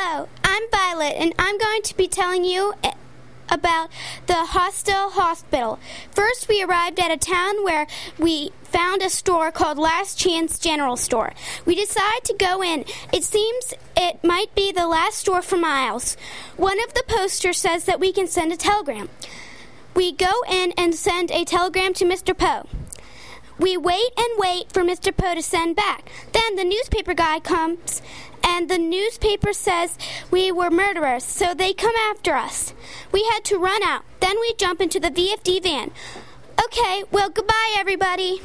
Hello, I'm Violet, and I'm going to be telling you eh, about the hostile hospital. First, we arrived at a town where we found a store called Last Chance General Store. We decided to go in. It seems it might be the last store for miles. One of the posters says that we can send a telegram. We go in and send a telegram to Mr. Poe. We wait and wait for Mr. Poe to send back. Then the newspaper guy comes, and the newspaper says we were murderers, so they come after us. We had to run out. Then we jump into the VFD van. Okay, well, goodbye, everybody.